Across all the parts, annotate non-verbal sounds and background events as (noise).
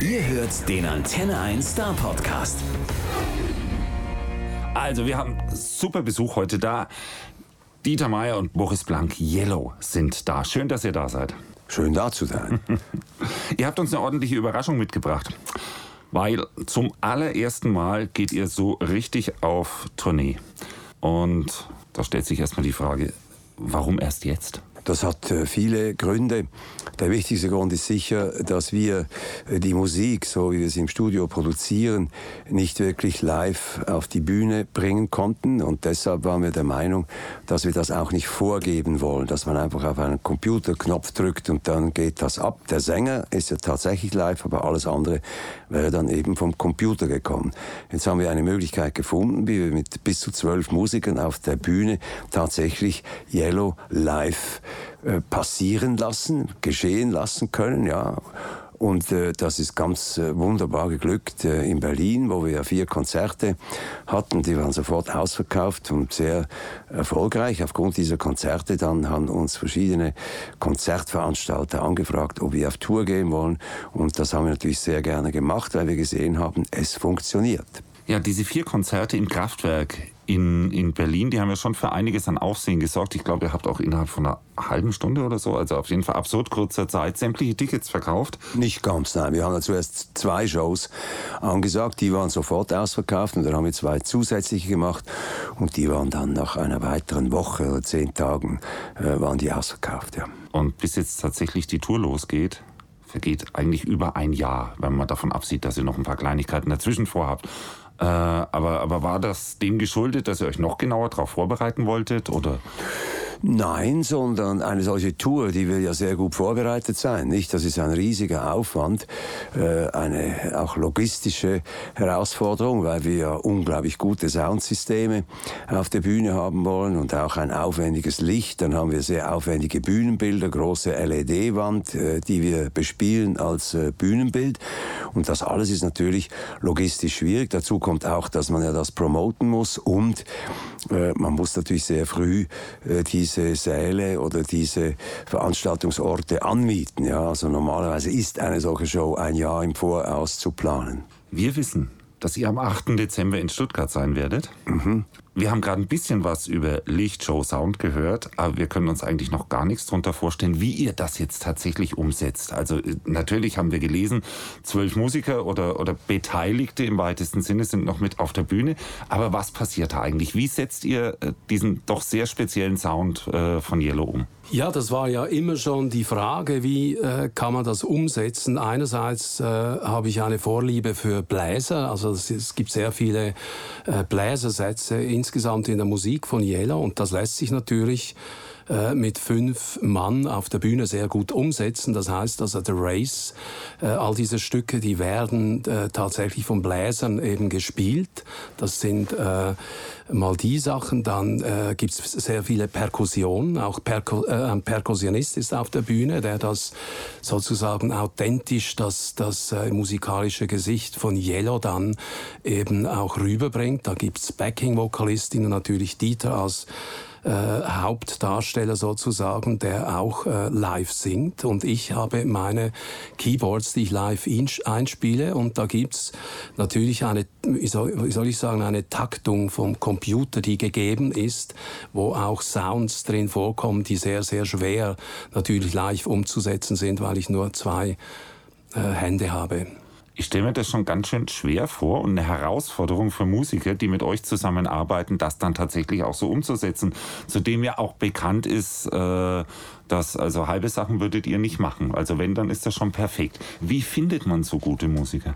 Ihr hört den Antenne 1 Star Podcast. Also, wir haben super Besuch heute da. Dieter Meier und Boris Blank Yellow sind da. Schön, dass ihr da seid. Schön da zu sein. (laughs) ihr habt uns eine ordentliche Überraschung mitgebracht. Weil zum allerersten Mal geht ihr so richtig auf Tournee. Und da stellt sich erstmal die Frage, warum erst jetzt? Das hat äh, viele Gründe. Der wichtigste Grund ist sicher, dass wir äh, die Musik, so wie wir sie im Studio produzieren, nicht wirklich live auf die Bühne bringen konnten. Und deshalb waren wir der Meinung, dass wir das auch nicht vorgeben wollen, dass man einfach auf einen Computerknopf drückt und dann geht das ab. Der Sänger ist ja tatsächlich live, aber alles andere wäre dann eben vom Computer gekommen. Jetzt haben wir eine Möglichkeit gefunden, wie wir mit bis zu zwölf Musikern auf der Bühne tatsächlich Yellow live passieren lassen, geschehen lassen können, ja. Und äh, das ist ganz äh, wunderbar geglückt äh, in Berlin, wo wir ja vier Konzerte hatten. Die waren sofort ausverkauft und sehr erfolgreich. Aufgrund dieser Konzerte dann haben uns verschiedene Konzertveranstalter angefragt, ob wir auf Tour gehen wollen. Und das haben wir natürlich sehr gerne gemacht, weil wir gesehen haben, es funktioniert. Ja, diese vier Konzerte im Kraftwerk in, in Berlin, die haben ja schon für einiges an Aufsehen gesorgt. Ich glaube, ihr habt auch innerhalb von einer halben Stunde oder so, also auf jeden Fall absurd kurzer Zeit, sämtliche Tickets verkauft. Nicht ganz, nein. Wir haben ja zuerst zwei Shows angesagt, die waren sofort ausverkauft und dann haben wir zwei zusätzliche gemacht und die waren dann nach einer weiteren Woche oder zehn Tagen äh, waren die ausverkauft, ja. Und bis jetzt tatsächlich die Tour losgeht, vergeht eigentlich über ein Jahr, wenn man davon absieht, dass ihr noch ein paar Kleinigkeiten dazwischen vorhabt. Äh, aber, aber war das dem geschuldet, dass ihr euch noch genauer darauf vorbereiten wolltet? Oder? Nein, sondern eine solche Tour, die will ja sehr gut vorbereitet sein, nicht? Das ist ein riesiger Aufwand, äh, eine auch logistische Herausforderung, weil wir unglaublich gute Soundsysteme auf der Bühne haben wollen und auch ein aufwendiges Licht. Dann haben wir sehr aufwendige Bühnenbilder, große LED-Wand, äh, die wir bespielen als äh, Bühnenbild. Und das alles ist natürlich logistisch schwierig. Dazu kommt auch, dass man ja das promoten muss und man muss natürlich sehr früh diese diese Säle oder diese Veranstaltungsorte anmieten. Ja, also normalerweise ist eine solche Show ein Jahr im Voraus zu planen. Wir wissen, dass ihr am 8. Dezember in Stuttgart sein werdet. Mhm. Wir haben gerade ein bisschen was über Lichtshow Sound gehört, aber wir können uns eigentlich noch gar nichts darunter vorstellen, wie ihr das jetzt tatsächlich umsetzt. Also äh, natürlich haben wir gelesen, zwölf Musiker oder, oder Beteiligte im weitesten Sinne sind noch mit auf der Bühne. Aber was passiert da eigentlich? Wie setzt ihr äh, diesen doch sehr speziellen Sound äh, von Yellow um? Ja, das war ja immer schon die Frage, wie äh, kann man das umsetzen. Einerseits äh, habe ich eine Vorliebe für Bläser, also es, es gibt sehr viele äh, Bläsersätze insgesamt in der Musik von Yellow und das lässt sich natürlich äh, mit fünf Mann auf der Bühne sehr gut umsetzen. Das heißt also The Race, äh, all diese Stücke, die werden äh, tatsächlich von Bläsern eben gespielt. Das sind äh, mal die Sachen. Dann äh, gibt es sehr viele Perkussionen. Auch Perku äh, ein Perkussionist ist auf der Bühne, der das sozusagen authentisch das, das äh, musikalische Gesicht von Yellow dann eben auch rüberbringt. Da gibt's Backing-Vokalistinnen, natürlich Dieter als äh, Hauptdarsteller sozusagen, der auch äh, live singt. Und ich habe meine Keyboards, die ich live einspiele. Und da gibt's natürlich eine, wie soll, wie soll ich sagen, eine Taktung vom Computer, die gegeben ist, wo auch Sounds drin vorkommen, die sehr, sehr schwer natürlich live umzusetzen sind, weil ich nur zwei äh, Hände habe. Ich stelle mir das schon ganz schön schwer vor und eine Herausforderung für Musiker, die mit euch zusammenarbeiten, das dann tatsächlich auch so umzusetzen. Zudem ja auch bekannt ist, äh, dass also halbe Sachen würdet ihr nicht machen. Also wenn, dann ist das schon perfekt. Wie findet man so gute Musiker?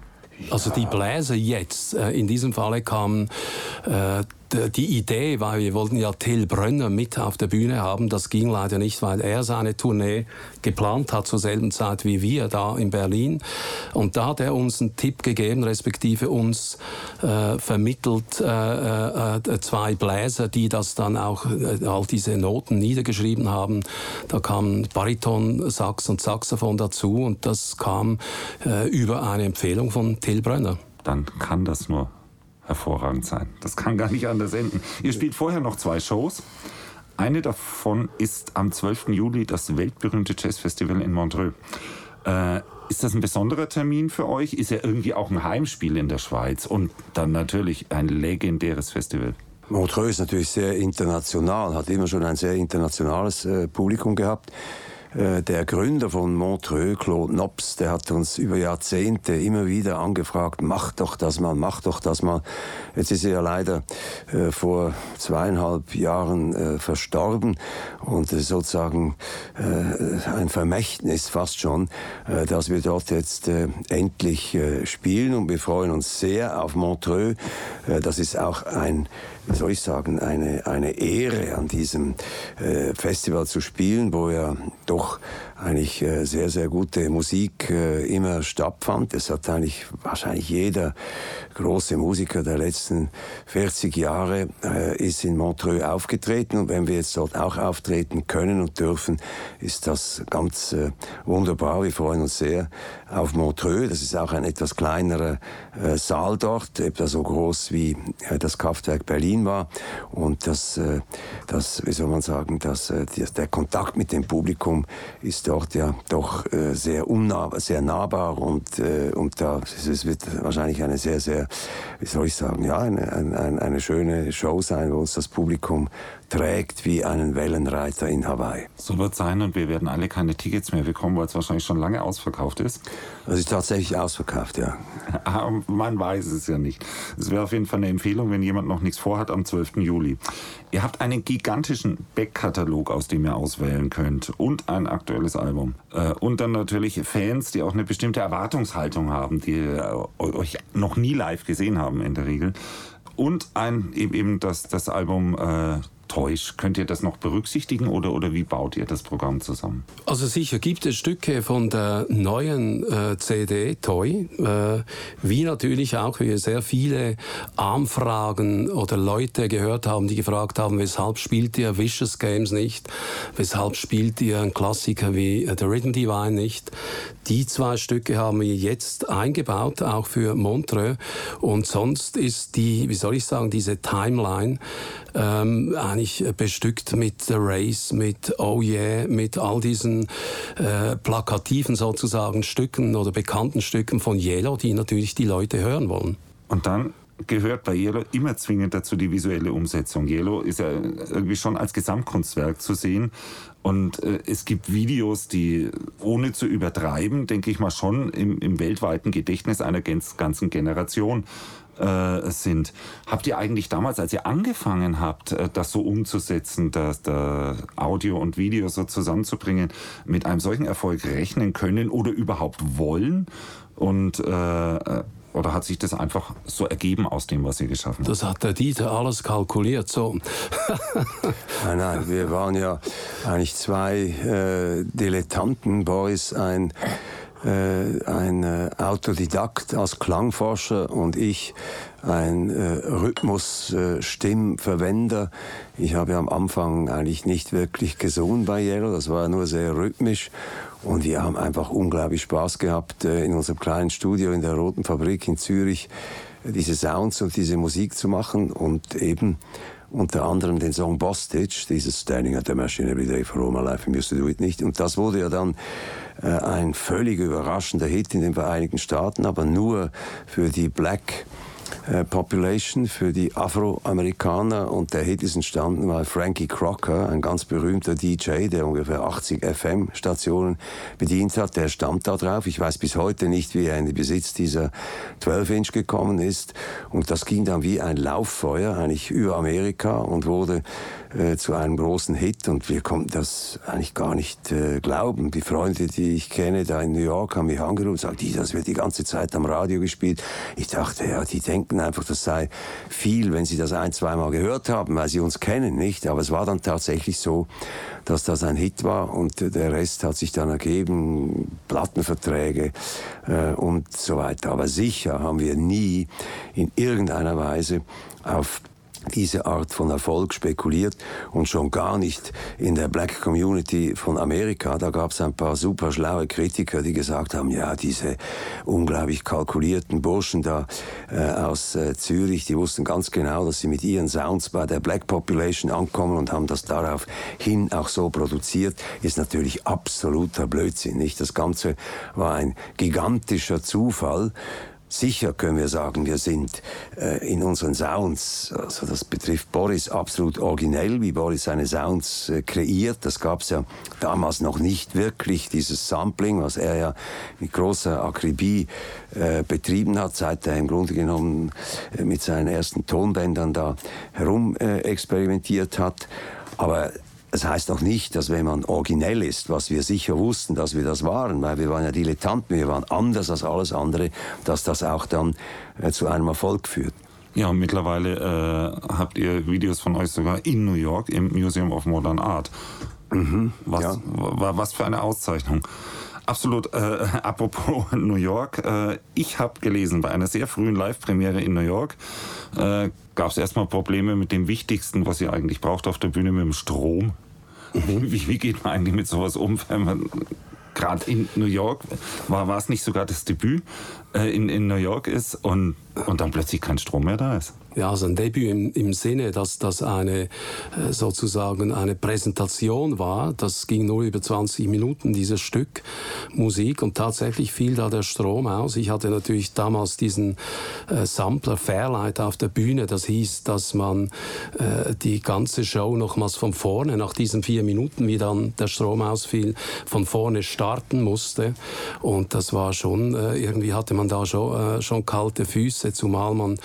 Also die Bläser jetzt, äh, in diesem Falle kamen äh, die Idee war, wir wollten ja Till Brönner mit auf der Bühne haben. Das ging leider nicht, weil er seine Tournee geplant hat zur selben Zeit wie wir da in Berlin. Und da hat er uns einen Tipp gegeben, respektive uns äh, vermittelt äh, äh, zwei Bläser, die das dann auch äh, all diese Noten niedergeschrieben haben. Da kamen Bariton, Sax und Saxophon dazu und das kam äh, über eine Empfehlung von Till Brönner. Dann kann das nur hervorragend sein. Das kann gar nicht anders enden. Ihr spielt vorher noch zwei Shows. Eine davon ist am 12. Juli das weltberühmte Jazzfestival in Montreux. Äh, Ist das ein besonderer Termin für euch? Ist ja irgendwie auch ein Heimspiel in der Schweiz und dann natürlich ein legendäres Festival. Montreux ist natürlich sehr international, hat immer schon ein sehr internationales äh, Publikum gehabt. Äh, der Gründer von Montreux, Claude Nobs, der hat uns über Jahrzehnte immer wieder angefragt, mach doch das mal, mach doch das mal. Jetzt ist er ja leider äh, vor zweieinhalb Jahren äh, verstorben und sozusagen ein Vermächtnis fast schon, dass wir dort jetzt endlich spielen und wir freuen uns sehr auf Montreux. das ist auch ein wie soll ich sagen, eine, eine Ehre, an diesem äh, Festival zu spielen, wo ja doch eigentlich äh, sehr, sehr gute Musik äh, immer stattfand. Es hat eigentlich wahrscheinlich jeder große Musiker der letzten 40 Jahre äh, ist in Montreux aufgetreten. Und wenn wir jetzt dort auch auftreten können und dürfen, ist das ganz wunderbar. Wir freuen uns sehr auf Montreux. Das ist auch ein etwas kleinerer Saal dort, etwa so groß wie das Kraftwerk Berlin war. Und das, das wie soll man sagen, das, der Kontakt mit dem Publikum ist dort ja doch äh, sehr unnahbar, sehr nahbar und, äh, und da es wird wahrscheinlich eine sehr, sehr, wie soll ich sagen, ja, eine, eine, eine schöne Show sein, wo uns das Publikum trägt wie einen Wellenreiter in Hawaii. So wird sein und wir werden alle keine Tickets mehr bekommen, weil es wahrscheinlich schon lange ausverkauft ist. Es ist tatsächlich ausverkauft, ja. (laughs) Ah, man weiß es ja nicht. Es wäre auf jeden Fall eine Empfehlung, wenn jemand noch nichts vorhat, am 12. Juli. Ihr habt einen gigantischen Backkatalog, aus dem ihr auswählen könnt und ein aktuelles Album. Äh, und dann natürlich Fans, die auch eine bestimmte Erwartungshaltung haben, die äh, euch noch nie live gesehen haben in der Regel. Und ein eben das, das Album äh, täuscht. Könnt ihr das noch berücksichtigen oder, oder wie baut ihr das Programm zusammen? Also sicher gibt es Stücke von der neuen äh, CD Toy, äh, wie natürlich auch wir sehr viele Anfragen oder Leute gehört haben, die gefragt haben, weshalb spielt ihr Vicious Games nicht, weshalb spielt ihr einen Klassiker wie äh, The Rhythm Divine nicht. Die zwei Stücke haben wir jetzt eingebaut, auch für Montreux. Und sonst ist die, wie soll ich sagen, diese Timeline ähm, eigentlich bestückt mit The Race, mit Oh Yeah, mit all diesen äh, plakativen sozusagen Stücken oder bekannten Stücken von Yellow, die natürlich die Leute hören wollen. Und dann gehört bei Yellow immer zwingend dazu die visuelle Umsetzung. Yellow ist ja irgendwie schon als Gesamtkunstwerk zu sehen. Und äh, es gibt Videos, die ohne zu übertreiben, denke ich mal, schon im, im weltweiten Gedächtnis einer ganzen Generation äh, sind. Habt ihr eigentlich damals, als ihr angefangen habt, äh, das so umzusetzen, dass da Audio und Video so zusammenzubringen, mit einem solchen Erfolg rechnen können oder überhaupt wollen? Und äh, äh oder hat sich das einfach so ergeben aus dem, was ihr geschaffen habt? Das hat der Dieter alles kalkuliert, so. (laughs) nein, nein, wir waren ja eigentlich zwei äh, Dilettanten. Boris, ein äh, ein äh, Autodidakt als Klangforscher und ich ein äh, Rhythmus-Stimmverwender. Äh, ich habe am Anfang eigentlich nicht wirklich gesungen bei Yellow, das war nur sehr rhythmisch und wir haben einfach unglaublich Spaß gehabt äh, in unserem kleinen Studio in der Roten Fabrik in Zürich diese Sounds und diese Musik zu machen und eben unter anderem den Song Bostage, dieses Standing at the Machine Every Day for All My Life, I Used to Do It nicht. Und das wurde ja dann äh, ein völlig überraschender Hit in den Vereinigten Staaten, aber nur für die Black äh, Population für die Afroamerikaner und der Hit ist entstanden, weil Frankie Crocker, ein ganz berühmter DJ, der ungefähr 80 FM-Stationen bedient hat, der stammt da drauf. Ich weiß bis heute nicht, wie er in den Besitz dieser 12-Inch gekommen ist und das ging dann wie ein Lauffeuer eigentlich über Amerika und wurde äh, zu einem großen Hit und wir konnten das eigentlich gar nicht äh, glauben. Die Freunde, die ich kenne da in New York, haben mich angerufen und gesagt, das wird die ganze Zeit am Radio gespielt. Ich dachte, ja, die denken einfach, das sei viel, wenn sie das ein, zweimal gehört haben, weil sie uns kennen, nicht? Aber es war dann tatsächlich so, dass das ein Hit war und der Rest hat sich dann ergeben, Plattenverträge äh, und so weiter. Aber sicher haben wir nie in irgendeiner Weise auf diese Art von Erfolg spekuliert und schon gar nicht in der Black Community von Amerika. Da gab es ein paar super schlaue Kritiker, die gesagt haben, ja, diese unglaublich kalkulierten Burschen da äh, aus äh, Zürich, die wussten ganz genau, dass sie mit ihren Sounds bei der Black Population ankommen und haben das daraufhin auch so produziert, ist natürlich absoluter Blödsinn. Nicht? Das Ganze war ein gigantischer Zufall. Sicher können wir sagen, wir sind äh, in unseren Sounds, also das betrifft Boris, absolut originell, wie Boris seine Sounds äh, kreiert. Das gab es ja damals noch nicht wirklich, dieses Sampling, was er ja mit großer Akribie äh, betrieben hat, seit er im Grunde genommen äh, mit seinen ersten Tonbändern da herum äh, experimentiert hat. Aber es heißt auch nicht, dass wenn man originell ist, was wir sicher wussten, dass wir das waren, weil wir waren ja Dilettanten, wir waren anders als alles andere, dass das auch dann äh, zu einem Erfolg führt. Ja, und mittlerweile äh, habt ihr Videos von euch sogar in New York im Museum of Modern Art. Mhm, was, ja. was für eine Auszeichnung. Absolut. Äh, (laughs) apropos New York, äh, ich habe gelesen, bei einer sehr frühen Live-Premiere in New York äh, gab es erstmal Probleme mit dem Wichtigsten, was ihr eigentlich braucht auf der Bühne, mit dem Strom. Mhm. Wie, wie, geht man eigentlich mit sowas um, wenn man gerade in New York, war, war es nicht sogar das Debüt äh, in, in New York ist und, und dann plötzlich kein Strom mehr da ist? Ja, also ein Debüt im, im Sinne, dass das eine äh, sozusagen eine Präsentation war. Das ging nur über 20 Minuten, dieses Stück Musik. Und tatsächlich fiel da der Strom aus. Ich hatte natürlich damals diesen äh, Sampler Fairlight auf der Bühne. Das hieß, dass man äh, die ganze Show nochmals von vorne, nach diesen vier Minuten, wie dann der Strom ausfiel, von vorne starten musste. Und das war schon, äh, irgendwie hatte man da schon, äh, schon kalte Füße, zumal man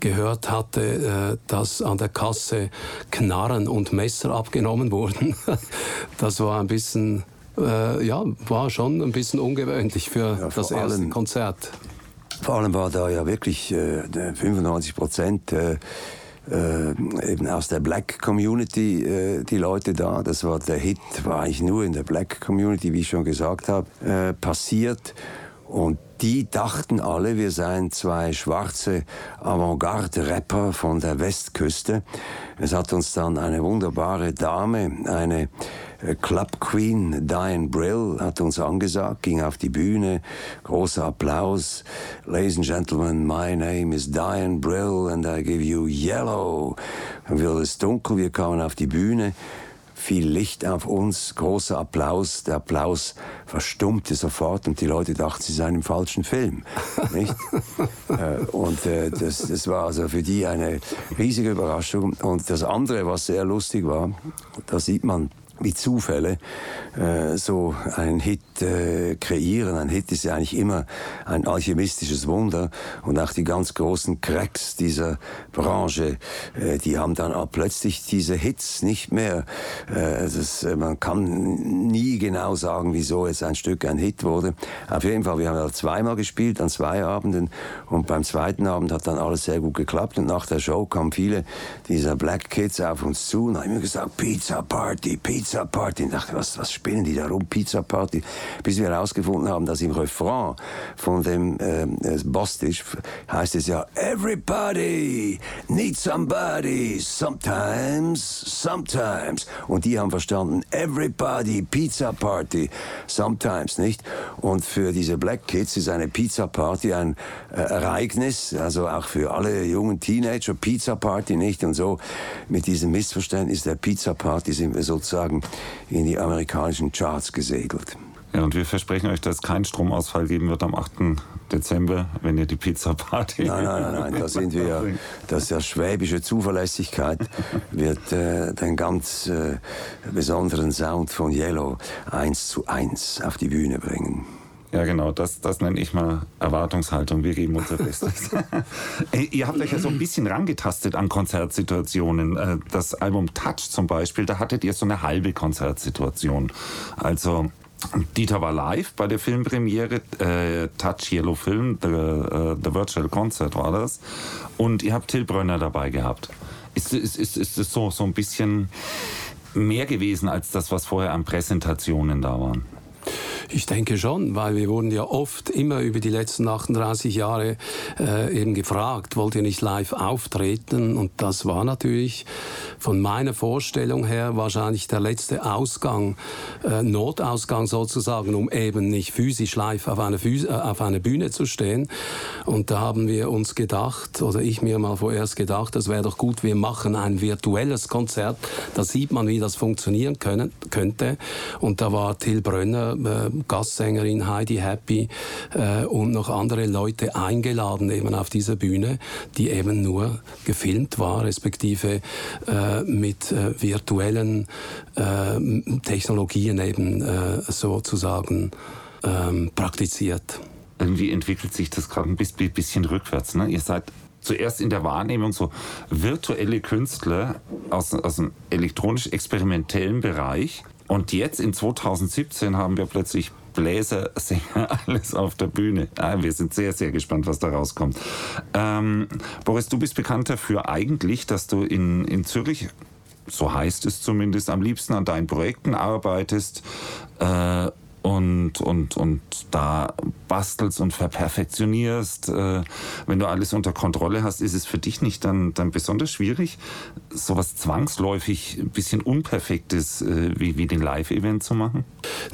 gehört hat, hatte, äh, dass an der Kasse Knarren und Messer abgenommen wurden. (laughs) das war ein bisschen, äh, ja, war schon ein bisschen ungewöhnlich für ja, das erste allem, Konzert. Vor allem war da ja wirklich äh, 95 Prozent äh, äh, eben aus der Black Community äh, die Leute da. Das war der Hit, war eigentlich nur in der Black Community, wie ich schon gesagt habe, äh, passiert. Und die dachten alle, wir seien zwei schwarze Avantgarde-Rapper von der Westküste. Es hat uns dann eine wunderbare Dame, eine äh, Club Queen, Diane Brill, hat uns angesagt, ging auf die Bühne, großer Applaus. Ladies and Gentlemen, my name is Diane Brill and I give you yellow. Dann wird es dunkel, wir kamen auf die Bühne viel Licht auf uns, großer Applaus. Der Applaus verstummte sofort und die Leute dachten, sie seien im falschen Film. Nicht? (laughs) Äh, und äh, das, das war also für die eine riesige Überraschung. Und das andere, was sehr lustig war, da sieht man wie Zufälle äh, so einen Hit äh, kreieren. Ein Hit ist ja eigentlich immer ein alchemistisches Wunder und auch die ganz großen Cracks dieser Branche, äh, die haben dann auch plötzlich diese Hits nicht mehr. Äh, das, äh, man kann nie genau sagen, wieso jetzt ein Stück ein Hit wurde. Auf jeden Fall, wir haben ja zweimal gespielt an zwei Abenden und beim zweiten Abend hat dann alles sehr gut geklappt und nach der Show kamen viele dieser Black Kids auf uns zu und haben mir gesagt, Pizza Party, Pizza Pizza Party. Ich dachte, was, was spielen die da rum? Pizza Party. Bis wir herausgefunden haben, dass im Refrain von dem äh, Bostisch heißt es ja, Everybody needs somebody, sometimes, sometimes. Und die haben verstanden, Everybody Pizza Party, sometimes, nicht? Und für diese Black Kids ist eine Pizza Party ein äh, Ereignis, also auch für alle jungen Teenager, Pizza Party, nicht? Und so mit diesem Missverständnis der Pizza Party sind wir sozusagen sozusagen in die amerikanischen Charts gesegelt. Ja, und wir versprechen euch, dass es keinen Stromausfall geben wird am 8. Dezember, wenn ihr die Pizza Party. Nein, nein, nein, nein. da sind wir. (laughs) Das ist ja schwäbische Zuverlässigkeit, wird äh, den ganz äh, besonderen Sound von Yellow eins zu eins auf die Bühne bringen. Ja, genau, das, das nenne ich mal Erwartungshaltung. Wir geben unser Bestes. (laughs) Ihr habt euch ja so ein bisschen rangetastet an Konzertsituationen. Äh, das Album Touch zum Beispiel, da hattet ihr so eine halbe Konzertsituation. Also Dieter war live bei der Filmpremiere, äh, Touch Yellow Film, the, uh, the Virtual Concert war das. Und ihr habt Till Brönner dabei gehabt. Ist es ist, ist, ist so, so ein bisschen mehr gewesen als das, was vorher an Präsentationen da waren? Ich denke schon, weil wir wurden ja oft immer über die letzten 38 Jahre äh, eben gefragt, wollt ihr nicht live auftreten? Und das war natürlich von meiner Vorstellung her wahrscheinlich der letzte Ausgang, äh, Notausgang sozusagen, um eben nicht physisch live auf einer, äh, auf einer Bühne zu stehen. Und da haben wir uns gedacht, oder ich mir mal vorerst gedacht, das wäre doch gut, wir machen ein virtuelles Konzert. Da sieht man, wie das funktionieren können, könnte. Und da war Till Brönner, äh, Gastsängerin Heidi Happy äh, und noch andere Leute eingeladen eben auf dieser Bühne, die eben nur gefilmt war, respektive äh, mit äh, virtuellen äh, Technologien eben äh, sozusagen ähm, praktiziert. Irgendwie entwickelt sich das gerade ein bisschen rückwärts. Ne? Ihr seid zuerst in der Wahrnehmung so virtuelle Künstler aus, aus dem elektronisch-experimentellen Bereich. Und jetzt in 2017 haben wir plötzlich Bläser, Sänger, (laughs) alles auf der Bühne. Ah, wir sind sehr, sehr gespannt, was da rauskommt. Ähm, Boris, du bist bekannt dafür eigentlich, dass du in, in Zürich so heißt es zumindest, am liebsten an deinen Projekten arbeitest äh, und, und, und da bastelst und verperfektionierst, äh, wenn du alles unter Kontrolle hast, ist es für dich nicht dann, dann besonders schwierig, sowas zwangsläufig ein bisschen Unperfektes äh, wie, wie den Live-Event zu machen?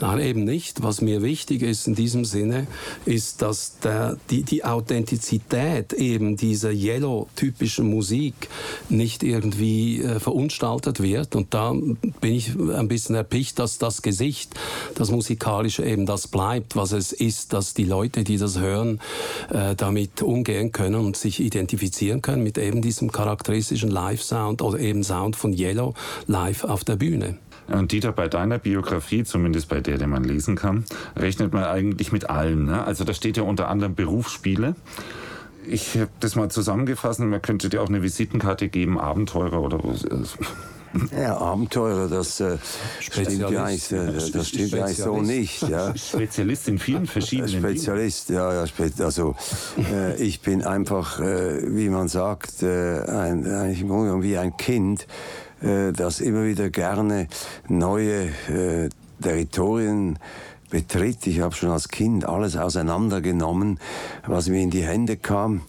Nein, eben nicht. Was mir wichtig ist in diesem Sinne, ist, dass der, die, die Authentizität eben dieser Yellow-typischen Musik nicht irgendwie äh, verunstaltet wird. Und da bin ich ein bisschen erpicht, dass das Gesicht, das musikalische Musikalische eben das bleibt, was es ist, dass die Leute, die das hören, äh, damit umgehen können und sich identifizieren können mit eben diesem charakteristischen Live-Sound oder eben Sound von Yellow live auf der Bühne. Und Dieter, bei deiner Biografie, zumindest bei der, die man lesen kann, rechnet man eigentlich mit allem. Ne? Also da steht ja unter anderem Berufsspiele. Ich habe das mal zusammengefasst man könnte dir auch eine Visitenkarte geben, Abenteurer oder was. Ja, Abenteurer, das äh, stimmt ja eigentlich, äh, das stimmt eigentlich so nicht. Ja. Spezialist in vielen verschiedenen Spezialist, Dingen. ja, ja. Also äh, ich bin einfach, äh, wie man sagt, äh, ein, eigentlich im Grunde wie ein Kind, äh, das immer wieder gerne neue äh, Territorien betritt. Ich habe schon als Kind alles auseinandergenommen, was mir in die Hände kam.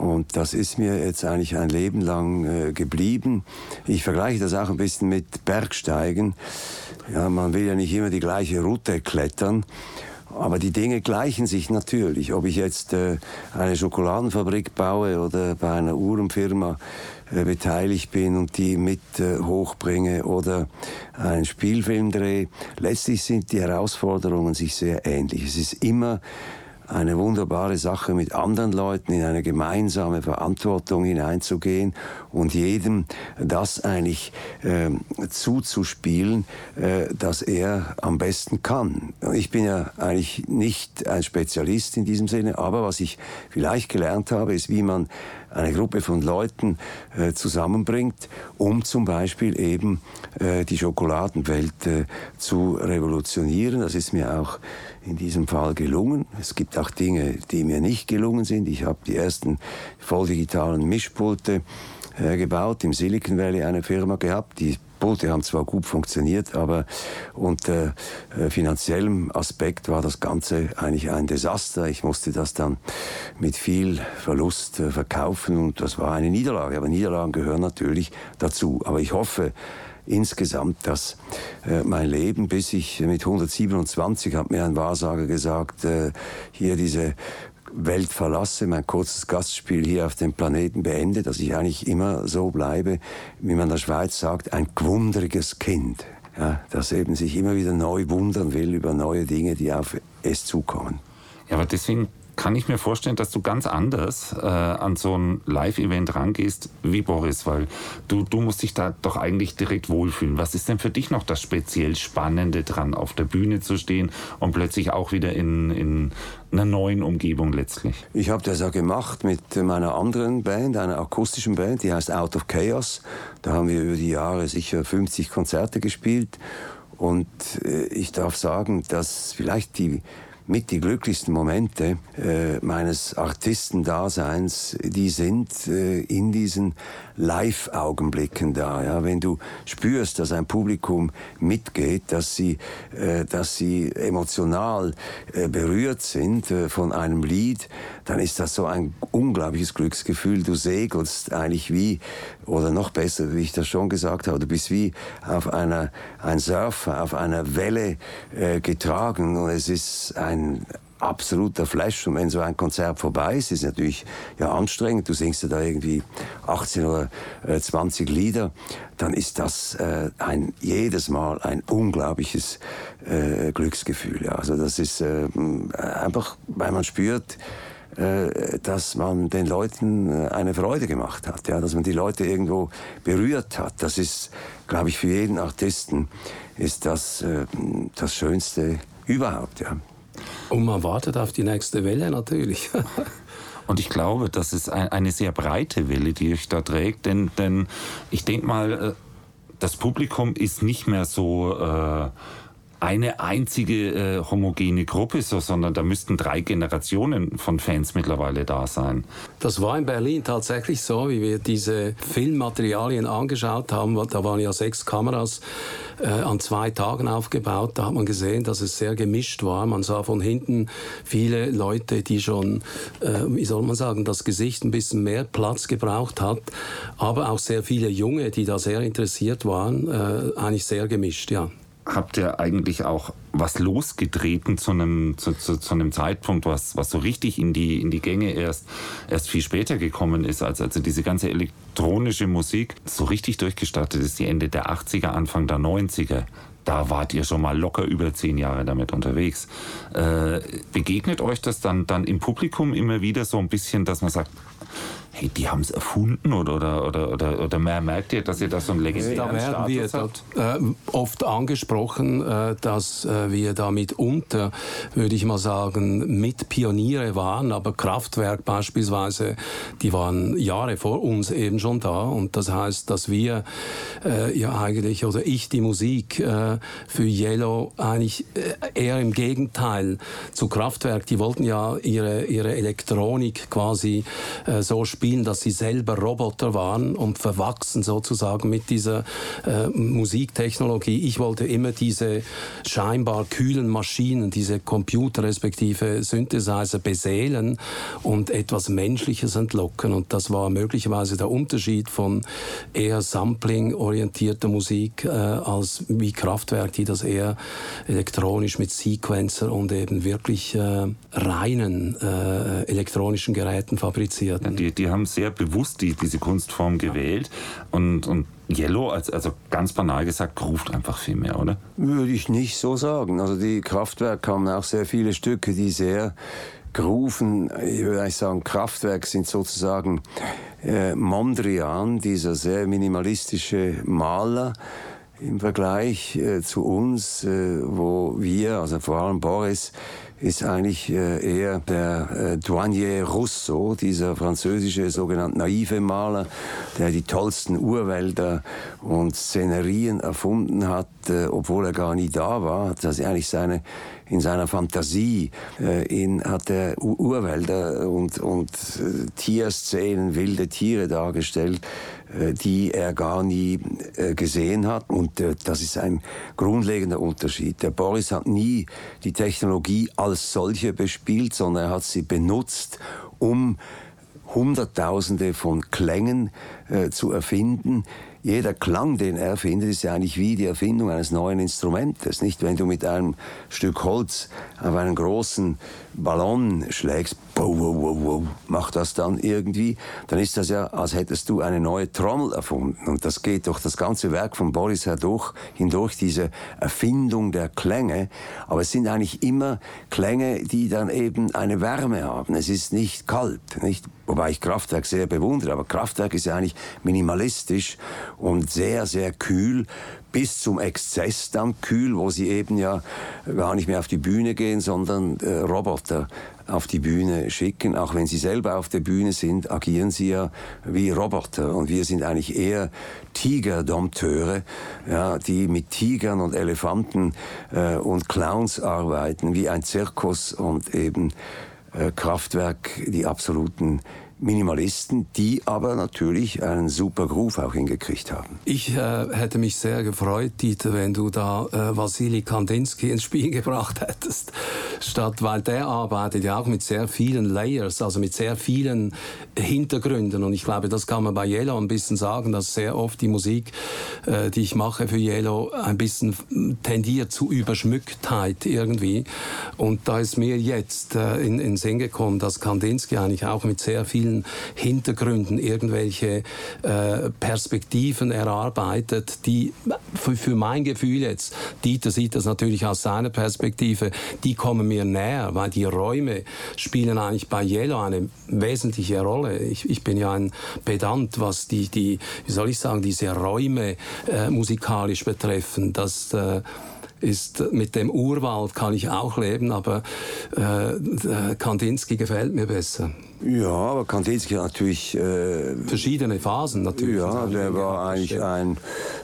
Und das ist mir jetzt eigentlich ein Leben lang äh, geblieben. Ich vergleiche das auch ein bisschen mit Bergsteigen. Ja, man will ja nicht immer die gleiche Route klettern. Aber die Dinge gleichen sich natürlich. Ob ich jetzt äh, eine Schokoladenfabrik baue oder bei einer Uhrenfirma äh, beteiligt bin und die mit äh, hochbringe oder einen Spielfilm drehe, letztlich sind die Herausforderungen sich sehr ähnlich. Es ist immer eine wunderbare Sache, mit anderen Leuten in eine gemeinsame Verantwortung hineinzugehen und jedem das eigentlich äh, zuzuspielen, äh, dass er am besten kann. Ich bin ja eigentlich nicht ein Spezialist in diesem Sinne, aber was ich vielleicht gelernt habe, ist, wie man eine Gruppe von Leuten äh, zusammenbringt, um zum Beispiel eben äh, die Schokoladenwelt äh, zu revolutionieren. Das ist mir auch in diesem Fall gelungen. Es gibt auch Dinge, die mir nicht gelungen sind. Ich habe die ersten volldigitalen Mischpulte äh, gebaut, im Silicon Valley eine Firma gehabt, die Boote haben zwar gut funktioniert, aber unter äh, finanziellem Aspekt war das Ganze eigentlich ein Desaster. Ich musste das dann mit viel Verlust äh, verkaufen und das war eine Niederlage. Aber Niederlagen gehören natürlich dazu. Aber ich hoffe, insgesamt, dass äh, mein Leben, bis ich mit 127, hat mir ein Wahrsager gesagt, hier diese Welt verlasse, mein kurzes Gastspiel hier auf dem Planeten beende, dass ich eigentlich immer so bleibe, wie man in der Schweiz sagt, ein gewundriges Kind. Ja, das eben sich immer wieder neu wundern will über neue Dinge, die auf es zukommen. Ja, aber deswegen kann ich mir vorstellen, dass du ganz anders äh, an so ein Live-Event rangehst wie Boris, weil du, du musst dich da doch eigentlich direkt wohlfühlen. Was ist denn für dich noch das speziell Spannende dran, auf der Bühne zu stehen und plötzlich auch wieder in, in einer neuen Umgebung letztlich? Ich habe das ja gemacht mit meiner anderen Band, einer akustischen Band, die heißt Out of Chaos. Da haben wir über die Jahre sicher 50 Konzerte gespielt und äh, ich darf sagen, dass vielleicht die mit die glücklichsten Momente äh, meines Artistendaseins, die sind äh, in diesen Live-Augenblicken da. Ja? Wenn du spürst, dass ein Publikum mitgeht, dass sie, äh, dass sie emotional äh, berührt sind äh, von einem Lied, dann ist das so ein unglaubliches Glücksgefühl. Du segelst eigentlich wie, oder noch besser, wie ich das schon gesagt habe, du bist wie auf einer, ein Surfer, auf einer Welle äh, getragen und es ist ein absoluter Flash. Und wenn so ein Konzert vorbei ist, ist es natürlich ja anstrengend. Du singst ja da irgendwie 18 oder 20 äh, Lieder, dann ist das äh, ein, jedes Mal ein unglaubliches äh, Glücksgefühl. Ja. Also das ist äh, einfach, weil man spürt, dass man den Leuten äh, eine Freude gemacht hat, ja, dass man die Leute irgendwo berührt hat. Das ist, glaube ich, für jeden Artisten ist das das Schönste überhaupt. Ja. Und man wartet auf die nächste Welle natürlich. (laughs) Und ich glaube, das ist eine sehr breite Welle, die euch da trägt, denn, denn ich denke mal, äh, das Publikum ist nicht mehr so äh, eine einzige äh, homogene Gruppe, so, sondern da müssten drei Generationen von Fans mittlerweile da sein. Das war in Berlin tatsächlich so, wie wir diese Filmmaterialien angeschaut haben. Da waren ja sechs Kameras äh, an zwei Tagen aufgebaut. Da hat man gesehen, dass es sehr gemischt war. Man sah von hinten viele Leute, die schon, äh, wie soll man sagen, das Gesicht ein bisschen mehr Platz gebraucht hat, aber auch sehr viele Junge, die da sehr interessiert waren. Äh, eigentlich sehr gemischt, ja habt ihr eigentlich auch was losgetreten zu einem, zu, zu, zu, einem Zeitpunkt, was, was so richtig in die, in die Gänge erst, erst viel später gekommen ist, als also diese ganze elektronische Musik so richtig durchgestartet ist, die Ende der 80er, Anfang der 90er. Da wart ihr schon mal locker über zehn Jahre damit unterwegs. Äh, begegnet euch das dann, dann im Publikum immer wieder so ein bisschen, dass man sagt, hey, die haben es erfunden oder, oder, oder, oder, oder mehr merkt ihr, dass ihr da so ein legendären Da werden wir dort, äh, oft angesprochen, äh, dass äh, wir da mitunter, würde ich mal sagen, mit Pioniere waren, aber Kraftwerk beispielsweise, die waren Jahre vor uns eben schon da. Und das heißt, dass wir äh, ja eigentlich, oder ich die Musik äh, für Yellow eigentlich äh, eher im Gegenteil zu Kraftwerk, die wollten ja ihre, ihre Elektronik quasi so spielen, spielen, dass sie selber Roboter waren und verwachsen sozusagen mit dieser äh, Musiktechnologie. Ich wollte immer diese scheinbar kühlen Maschinen, diese Computer respektive Synthesizer beseelen und etwas Menschliches entlocken. Und das war möglicherweise der Unterschied von eher Sampling-orientierter Musik äh, als wie Kraftwerk, die das eher elektronisch mit Sequencer und eben wirklich äh, reinen äh, elektronischen Geräten fabrizierten. Die, die haben sehr bewusst die, diese Kunstform gewählt und, und Yellow, als, also ganz banal gesagt, ruft einfach viel mehr, oder? Würde ich nicht so sagen. Also die Kraftwerk haben auch sehr viele Stücke, die sehr gerufen, ich würde eigentlich sagen, Kraftwerk sind sozusagen äh, Mondrian, dieser sehr minimalistische Maler, im Vergleich äh, zu uns, äh, wo wir, also vor allem Boris, ist eigentlich äh, eher der äh, Douanier Rousseau, dieser französische sogenannte naive Maler, der die tollsten Urwälder und Szenerien erfunden hat, äh, obwohl er gar nie da war, das eigentlich seine in seiner Fantasie äh, in, hat er Urwälder und, und äh, Tierszenen, wilde Tiere dargestellt, äh, die er gar nie gesehen hat. Und das ist ein grundlegender Unterschied. Der Boris hat nie die Technologie als solche bespielt, sondern er hat sie benutzt, um Hunderttausende von Klängen äh, zu erfinden, jeder Klang, den er findet, ist ja eigentlich wie die Erfindung eines neuen Instrumentes. Nicht, wenn du mit einem Stück Holz auf einen großen Ballon schlägst, wow, wow, wow, wow, macht das dann irgendwie, dann ist das ja, als hättest du eine neue Trommel erfunden. Und das geht durch das ganze Werk von Boris hindurch, hindurch diese Erfindung der Klänge. Aber es sind eigentlich immer Klänge, die dann eben eine Wärme haben. Es ist nicht kalt, nicht? Wobei ich Kraftwerk sehr bewundere, aber Kraftwerk ist ja eigentlich minimalistisch und sehr, sehr kühl bis zum Exzess dann kühl, wo sie eben ja gar nicht mehr auf die Bühne gehen, sondern äh, Roboter auf die Bühne schicken. Auch wenn sie selber auf der Bühne sind, agieren sie ja wie Roboter. Und wir sind eigentlich eher Tigerdompteure, ja, die mit Tigern und Elefanten äh, und Clowns arbeiten, wie ein Zirkus und eben Kraftwerk, die absoluten Minimalisten, die aber natürlich einen super Groove auch hingekriegt haben. Ich äh, hätte mich sehr gefreut, Dieter, wenn du da äh, Wassili Kandinsky ins Spiel (laughs) gebracht hättest, statt, weil der arbeitet ja auch mit sehr vielen Layers, also mit sehr vielen Hintergründen. Und ich glaube, das kann man bei Yellow ein bisschen sagen, dass sehr oft die Musik, äh, die ich mache für Yellow, ein bisschen tendiert zu Überschmücktheit irgendwie. Und da ist mir jetzt äh, in, in Sinn gekommen, dass Kandinsky eigentlich auch mit sehr vielen vielen Hintergründen irgendwelche äh, Perspektiven erarbeitet, die für, für mein Gefühl jetzt, Dieter sieht das natürlich aus seiner Perspektive, die kommen mir näher, weil die Räume spielen eigentlich bei Yellow eine wesentliche Rolle. Ich, ich bin ja ein Pedant, was die, die, wie soll ich sagen, diese Räume äh, musikalisch betreffen. Das, äh, ist mit dem Urwald kann ich auch leben, aber äh, Kandinsky gefällt mir besser. Ja, aber Kandinsky hat natürlich... Äh, Verschiedene Phasen natürlich. Ja, der war eigentlich ein,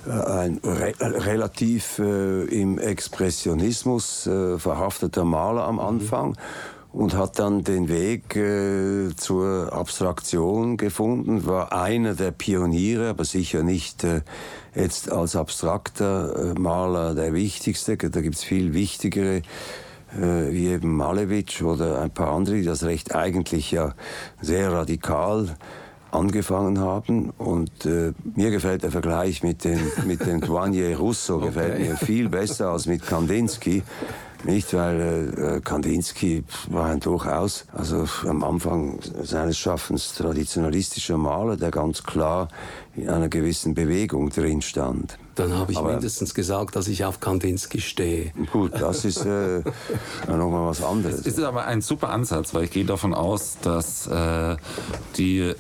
äh, ein re relativ äh, im Expressionismus äh, verhafteter Maler am Anfang. Mhm und hat dann den Weg äh, zur Abstraktion gefunden, war einer der Pioniere, aber sicher nicht äh, jetzt als abstrakter äh, Maler der wichtigste. Da gibt's viel wichtigere äh, wie eben Malevich oder ein paar andere, die das Recht eigentlich ja sehr radikal angefangen haben und äh, mir gefällt der Vergleich mit dem mit dem (laughs) Douanier Russo okay. gefällt mir viel besser als mit Kandinsky nicht, weil äh, Kandinsky war ein durchaus, also am Anfang seines Schaffens traditionalistischer Maler, der ganz klar in einer gewissen Bewegung drin stand. Dann habe ich aber, mindestens gesagt, dass ich auf Kandinsky stehe. Gut, das ist äh, (laughs) nochmal was anderes. Es ist aber ein super Ansatz, weil ich gehe davon aus, dass äh, die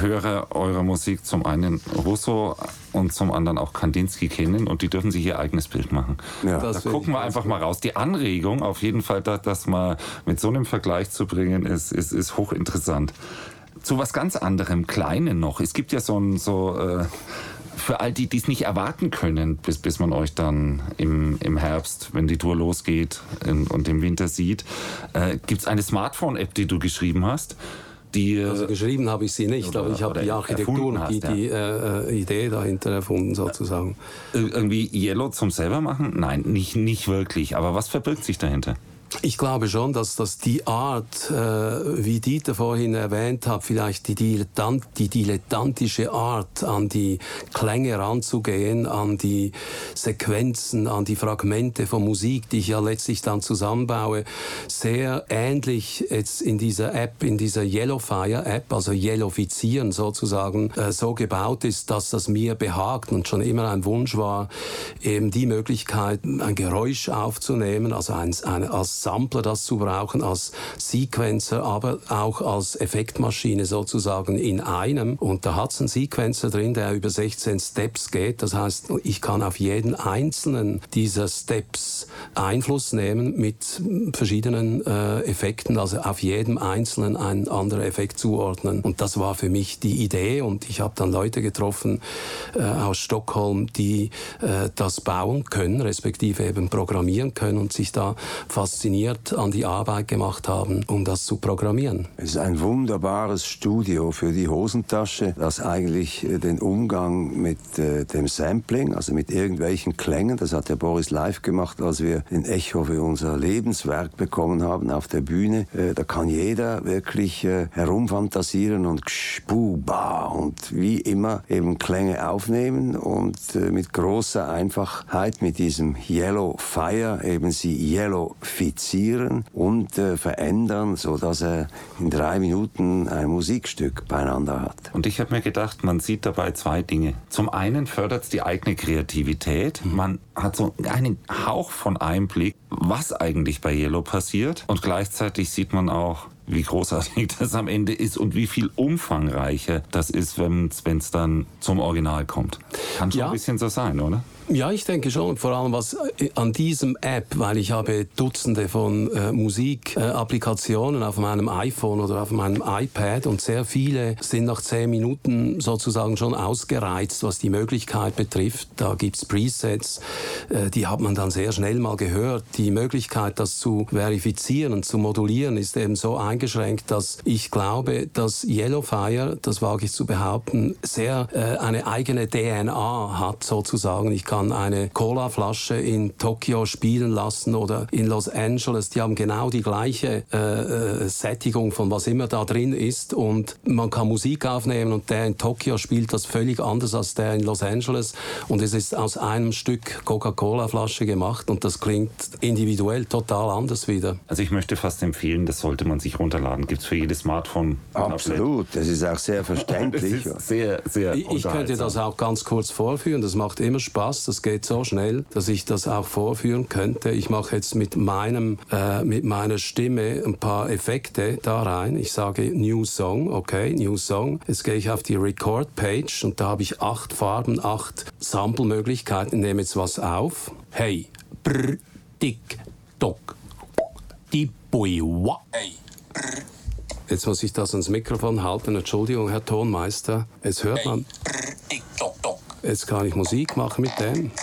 Hörer eurer Musik zum einen Russo und zum anderen auch Kandinsky kennen und die dürfen sich ihr eigenes Bild machen. Ja. Da gucken wir einfach mal raus. Die Anregung auf jeden Fall, das, das mal mit so einem Vergleich zu bringen, ist, ist, ist hochinteressant. Zu was ganz anderem, Kleinen noch. Es gibt ja so ein, so, äh, für all die, die es nicht erwarten können, bis, bis man euch dann im, im Herbst, wenn die Tour losgeht in, und im Winter sieht, äh, gibt es eine Smartphone-App, die du geschrieben hast. Die, äh, also geschrieben habe ich sie nicht, aber ich habe die Architektur und die, die äh, äh, Idee dahinter erfunden sozusagen. Irgendwie Yellow zum selber machen? Nein, nicht, nicht wirklich. Aber was verbirgt sich dahinter? Ich glaube schon, dass das die Art, äh, wie Dieter vorhin erwähnt hat, vielleicht die, Dilettant, die dilettantische Art, an die Klänge ranzugehen, an die Sequenzen, an die Fragmente von Musik, die ich ja letztlich dann zusammenbaue, sehr ähnlich jetzt in dieser App, in dieser Yellowfire App, also Yellowizieren sozusagen, äh, so gebaut ist, dass das mir behagt und schon immer ein Wunsch war, eben die Möglichkeit, ein Geräusch aufzunehmen, also ein, ein als Sampler das zu brauchen, als Sequencer, aber auch als Effektmaschine sozusagen in einem. Und da hat es einen Sequencer drin, der über 16 Steps geht. Das heißt, ich kann auf jeden einzelnen dieser Steps Einfluss nehmen mit verschiedenen äh, Effekten, also auf jedem einzelnen einen anderen Effekt zuordnen. Und das war für mich die Idee und ich habe dann Leute getroffen äh, aus Stockholm, die äh, das bauen können, respektive eben programmieren können und sich da faszinieren fasziniert an die Arbeit gemacht haben, um das zu programmieren. Es ist ein wunderbares Studio für die Hosentasche, das eigentlich äh, den Umgang mit äh, dem Sampling, also mit irgendwelchen Klängen, das hat der Boris live gemacht, als wir den Echo für unser Lebenswerk bekommen haben auf der Bühne. Äh, da kann jeder wirklich herumfantasieren und spuba und wie immer eben Klänge aufnehmen und mit großer Einfachheit mit diesem Yellow Fire eben sie Yellow Fit modifizieren und äh, verändern, so dass er in drei Minuten ein Musikstück beieinander hat. Und ich habe mir gedacht, man sieht dabei zwei Dinge. Zum einen fördert es die eigene Kreativität. Mhm. Man hat so einen Hauch von Einblick was eigentlich bei Yellow passiert. Und gleichzeitig sieht man auch, wie großartig (laughs) das am Ende ist und wie viel umfangreicher das ist, wenn es dann zum Original kommt. Kann schon ja. ein bisschen so sein, oder? Ja, ich denke schon. Vor allem was äh, an diesem App, weil ich habe Dutzende von äh, Musikapplikationen äh, auf meinem iPhone oder auf meinem iPad und sehr viele sind nach zehn Minuten sozusagen schon ausgereizt, was die Möglichkeit betrifft. Da gibt's Presets, äh, die hat man dann sehr schnell mal gehört. Die Möglichkeit, das zu verifizieren und zu modulieren, ist eben so eingeschränkt, dass ich glaube, dass Yellowfire, das wage ich zu behaupten, sehr äh, eine eigene DNA hat sozusagen. Ich kann eine Cola-Flasche in Tokio spielen lassen oder in Los Angeles. Die haben genau die gleiche äh, äh, Sättigung von was immer da drin ist und man kann Musik aufnehmen und der in Tokio spielt das völlig anders als der in Los Angeles und es ist aus einem Stück Coca-Cola-Flasche gemacht und das klingt individuell total anders wieder. Also ich möchte fast empfehlen, das sollte man sich runterladen. Gibt es für jedes Smartphone. Absolut, das ist auch sehr (laughs) verständlich. sehr, sehr ich, ich könnte das auch ganz kurz vorführen, das macht immer Spaß das geht so schnell, dass ich das auch vorführen könnte. Ich mache jetzt mit meinem, äh, mit meiner Stimme ein paar Effekte da rein. Ich sage New Song, okay, New Song. Jetzt gehe ich auf die Record Page und da habe ich acht Farben, acht Sample-Möglichkeiten. Nehme jetzt was auf. Hey, brr, dick, dock, die Bui, wa. Hey, brr. Jetzt muss ich das ans Mikrofon halten. Entschuldigung, Herr Tonmeister. Jetzt hört man. Jetzt kann ich Musik machen mit dem. (laughs)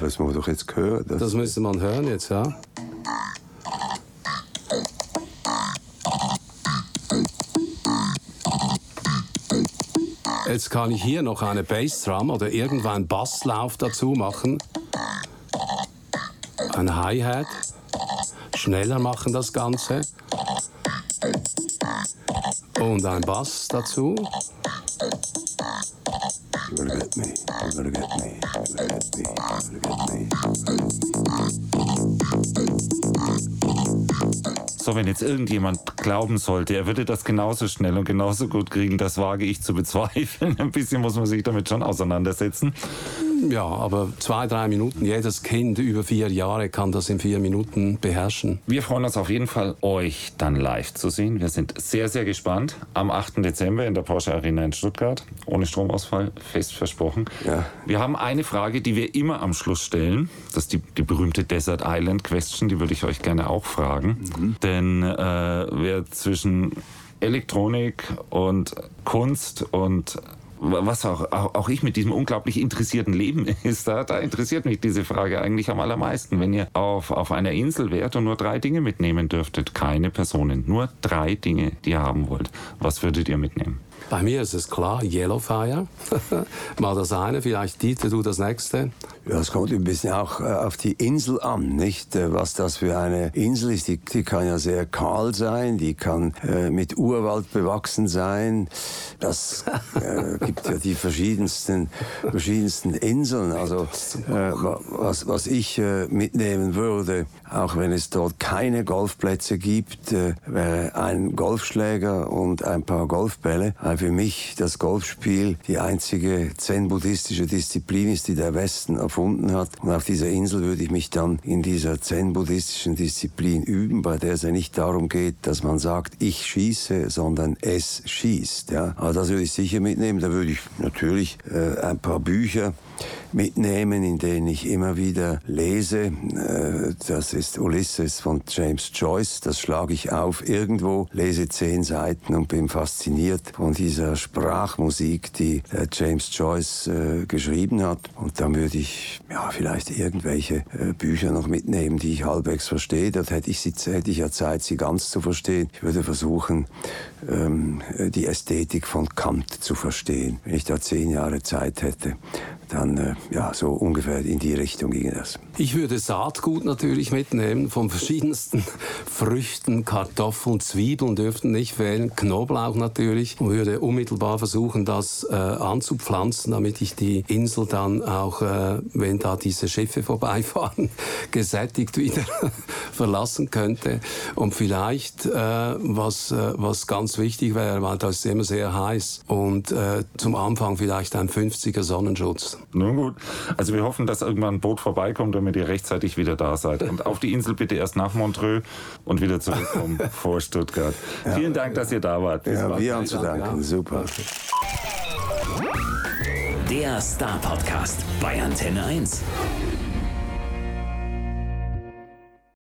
Das muss man doch jetzt hören. Das, das müsste man hören jetzt, ja. Jetzt kann ich hier noch eine Bassdrum oder irgendwann Basslauf dazu machen ein Hi-Hat, schneller machen das Ganze und ein Bass dazu. So, wenn jetzt irgendjemand glauben sollte, er würde das genauso schnell und genauso gut kriegen, das wage ich zu bezweifeln. (laughs) Ein bisschen muss man sich damit schon auseinandersetzen. Ja, aber zwei, drei Minuten. Jedes Kind über vier Jahre kann das in vier Minuten beherrschen. Wir freuen uns auf jeden Fall, euch dann live zu sehen. Wir sind sehr, sehr gespannt. Am 8. Dezember in der Porsche Arena in Stuttgart. Ohne Stromausfall, fest versprochen. Ja. Wir haben eine Frage, die wir immer am Schluss stellen. Das ist die, die berühmte Desert Island Question. Die würde ich euch gerne auch fragen. Mhm. Denn äh, wer zwischen Elektronik und Kunst und was auch, auch, ich mit diesem unglaublich interessierten Leben (laughs) ist, da, da interessiert mich diese Frage eigentlich am allermeisten. Wenn ihr auf, auf einer Insel wärt und nur drei Dinge mitnehmen dürftet, keine Personen, nur drei Dinge, die ihr haben wollt, was würdet ihr mitnehmen? Bei mir ist es klar, Yellowfire. (laughs) Mal das eine, vielleicht Dieter, du das nächste. Ja, es kommt ein bisschen auch äh, auf die Insel an, nicht? Äh, was das für eine Insel ist. Die, die kann ja sehr kahl sein, die kann äh, mit Urwald bewachsen sein. Das äh, gibt ja die verschiedensten, verschiedensten Inseln. Also äh, was, was ich äh, mitnehmen würde, auch wenn es dort keine Golfplätze gibt, wäre ein Golfschläger und ein paar Golfbälle für mich das Golfspiel die einzige zen-buddhistische Disziplin ist, die der Westen erfunden hat. Und auf dieser Insel würde ich mich dann in dieser zen-buddhistischen Disziplin üben, bei der es ja nicht darum geht, dass man sagt, ich schieße, sondern es schießt. Ja. Aber das würde ich sicher mitnehmen. Da würde ich natürlich äh, ein paar Bücher mitnehmen, in denen ich immer wieder lese. Äh, das ist Ulysses von James Joyce. Das schlage ich auf irgendwo, lese zehn Seiten und bin fasziniert von dieser Sprachmusik, die äh, James Joyce äh, geschrieben hat. Und dann würde ich ja vielleicht irgendwelche Bücher noch mitnehmen, die ich halbwegs verstehe. Dort hätte ich, sie, hätte ich ja Zeit, sie ganz zu verstehen. Ich würde versuchen, ähm, die Ästhetik von Kant zu verstehen, wenn ich da zehn Jahre Zeit hätte dann äh, ja, so ungefähr in die Richtung ging das. Ich würde Saatgut natürlich mitnehmen, von verschiedensten (laughs) Früchten, Kartoffeln, Zwiebeln dürften nicht fehlen, Knoblauch natürlich. Und würde unmittelbar versuchen, das äh, anzupflanzen, damit ich die Insel dann auch, äh, wenn da diese Schiffe (laughs) vorbeifahren, gesättigt wieder (laughs) verlassen könnte. Und vielleicht, äh, was, äh, was ganz wichtig wäre, weil da ist immer sehr heiß und äh, zum Anfang vielleicht ein 50er Sonnenschutz. Nun gut, also wir hoffen, dass irgendwann ein Boot vorbeikommt, damit ihr rechtzeitig wieder da seid. Und auf die Insel bitte erst nach Montreux und wieder zurückkommen (laughs) vor Stuttgart. Ja. Vielen Dank, dass ihr da wart. Bis ja, wir haben zu danken. Super. Der Star Podcast bei Antenne 1.